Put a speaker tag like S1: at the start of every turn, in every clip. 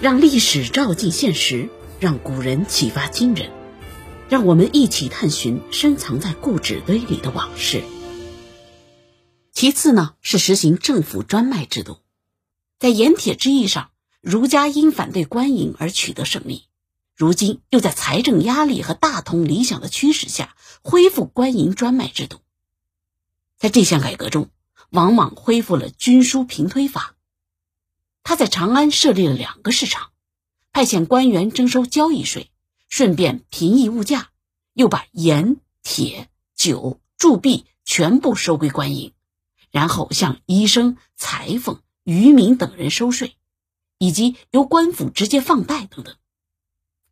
S1: 让历史照进现实，让古人启发今人，让我们一起探寻深藏在故纸堆里的往事。其次呢，是实行政府专卖制度，在盐铁之役上，儒家因反对官营而取得胜利，如今又在财政压力和大同理想的驱使下，恢复官营专卖制度。在这项改革中，王莽恢复了均输平推法。他在长安设立了两个市场，派遣官员征收交易税，顺便平抑物价，又把盐、铁、酒、铸币全部收归官营，然后向医生、裁缝、渔民等人收税，以及由官府直接放贷等等。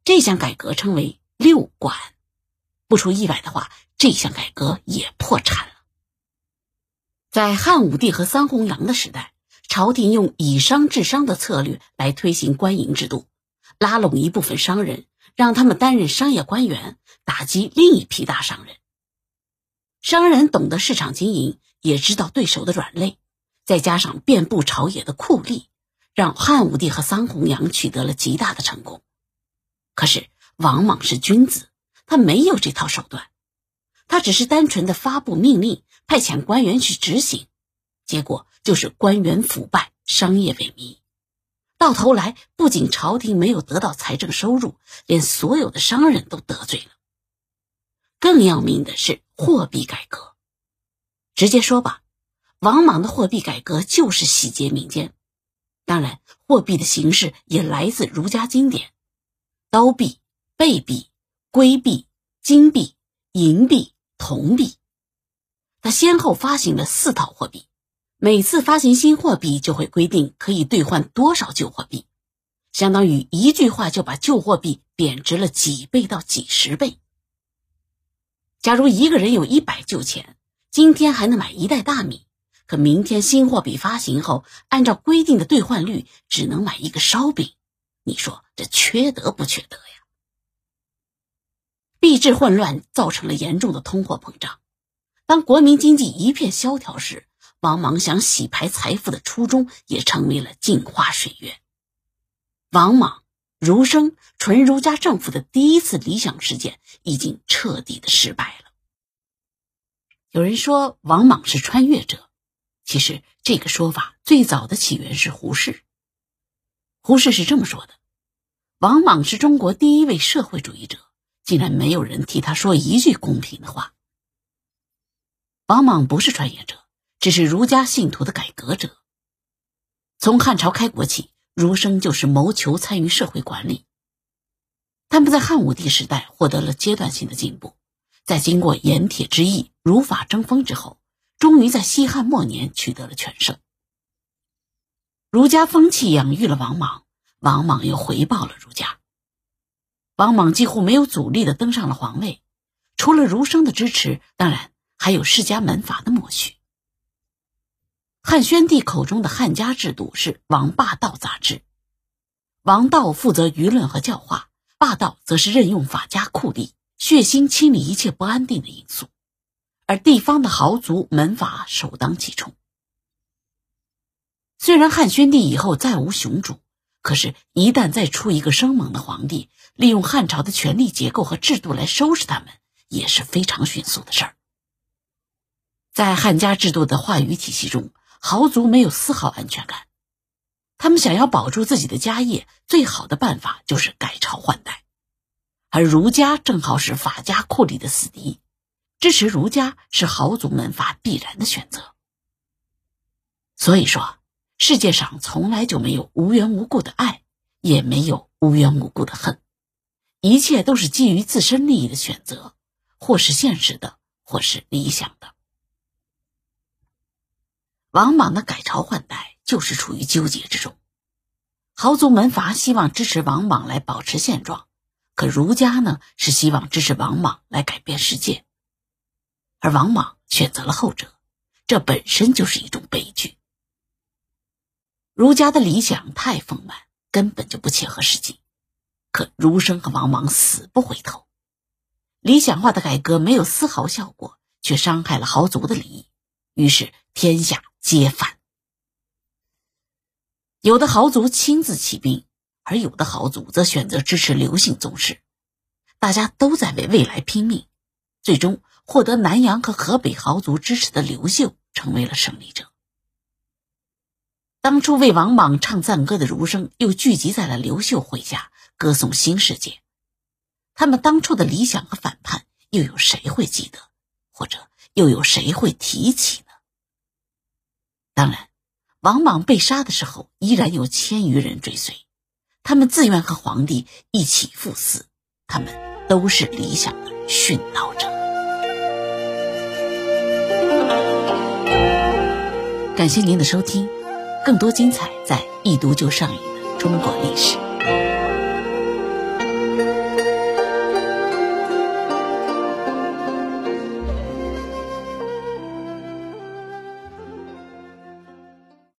S1: 这项改革称为六管。不出意外的话，这项改革也破产了。在汉武帝和桑弘羊的时代。朝廷用以商治商的策略来推行官营制度，拉拢一部分商人，让他们担任商业官员，打击另一批大商人。商人懂得市场经营，也知道对手的软肋，再加上遍布朝野的酷吏，让汉武帝和桑弘羊取得了极大的成功。可是王莽是君子，他没有这套手段，他只是单纯的发布命令，派遣官员去执行。结果就是官员腐败，商业萎靡，到头来不仅朝廷没有得到财政收入，连所有的商人都得罪了。更要命的是货币改革。直接说吧，王莽的货币改革就是洗劫民间。当然，货币的形式也来自儒家经典：刀币、贝币、龟币、金币、银币、铜币。他先后发行了四套货币。每次发行新货币，就会规定可以兑换多少旧货币，相当于一句话就把旧货币贬值了几倍到几十倍。假如一个人有一百旧钱，今天还能买一袋大米，可明天新货币发行后，按照规定的兑换率，只能买一个烧饼。你说这缺德不缺德呀？币制混乱造成了严重的通货膨胀，当国民经济一片萧条时。王莽想洗牌财富的初衷也成为了镜花水月。王莽、儒生、纯儒家政府的第一次理想实践已经彻底的失败了。有人说王莽是穿越者，其实这个说法最早的起源是胡适。胡适是这么说的：“王莽是中国第一位社会主义者，竟然没有人替他说一句公平的话。”王莽不是穿越者。只是儒家信徒的改革者。从汉朝开国起，儒生就是谋求参与社会管理。他们在汉武帝时代获得了阶段性的进步，在经过盐铁之役、儒法争锋之后，终于在西汉末年取得了全胜。儒家风气养育了王莽，王莽又回报了儒家。王莽几乎没有阻力的登上了皇位，除了儒生的支持，当然还有世家门阀的默许。汉宣帝口中的汉家制度是王霸道杂志，王道负责舆论和教化，霸道则是任用法家酷吏，血腥清理一切不安定的因素，而地方的豪族门阀首当其冲。虽然汉宣帝以后再无雄主，可是，一旦再出一个生猛的皇帝，利用汉朝的权力结构和制度来收拾他们，也是非常迅速的事儿。在汉家制度的话语体系中。豪族没有丝毫安全感，他们想要保住自己的家业，最好的办法就是改朝换代。而儒家正好是法家酷吏的死敌，支持儒家是豪族门阀必然的选择。所以说，世界上从来就没有无缘无故的爱，也没有无缘无故的恨，一切都是基于自身利益的选择，或是现实的，或是理想的。王莽的改朝换代就是处于纠结之中，豪族门阀希望支持王莽来保持现状，可儒家呢是希望支持王莽来改变世界，而王莽选择了后者，这本身就是一种悲剧。儒家的理想太丰满，根本就不切合实际，可儒生和王莽死不回头，理想化的改革没有丝毫效果，却伤害了豪族的利益，于是天下。皆反。有的豪族亲自起兵，而有的豪族则选择支持刘姓宗室。大家都在为未来拼命，最终获得南阳和河北豪族支持的刘秀成为了胜利者。当初为王莽唱赞歌的儒生又聚集在了刘秀麾下，歌颂新世界。他们当初的理想和反叛，又有谁会记得，或者又有谁会提起？当然，王莽被杀的时候，依然有千余人追随，他们自愿和皇帝一起赴死，他们都是理想的殉道者。感谢您的收听，更多精彩在《一读就上瘾》的中国历史。